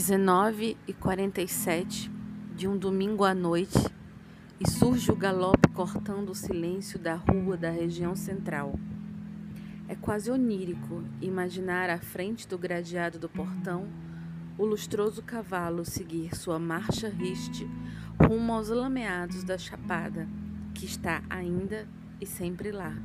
19 e 47 de um domingo à noite e surge o galope cortando o silêncio da rua da região central. É quase onírico imaginar à frente do gradeado do portão o lustroso cavalo seguir sua marcha riste rumo aos lameados da chapada, que está ainda e sempre lá.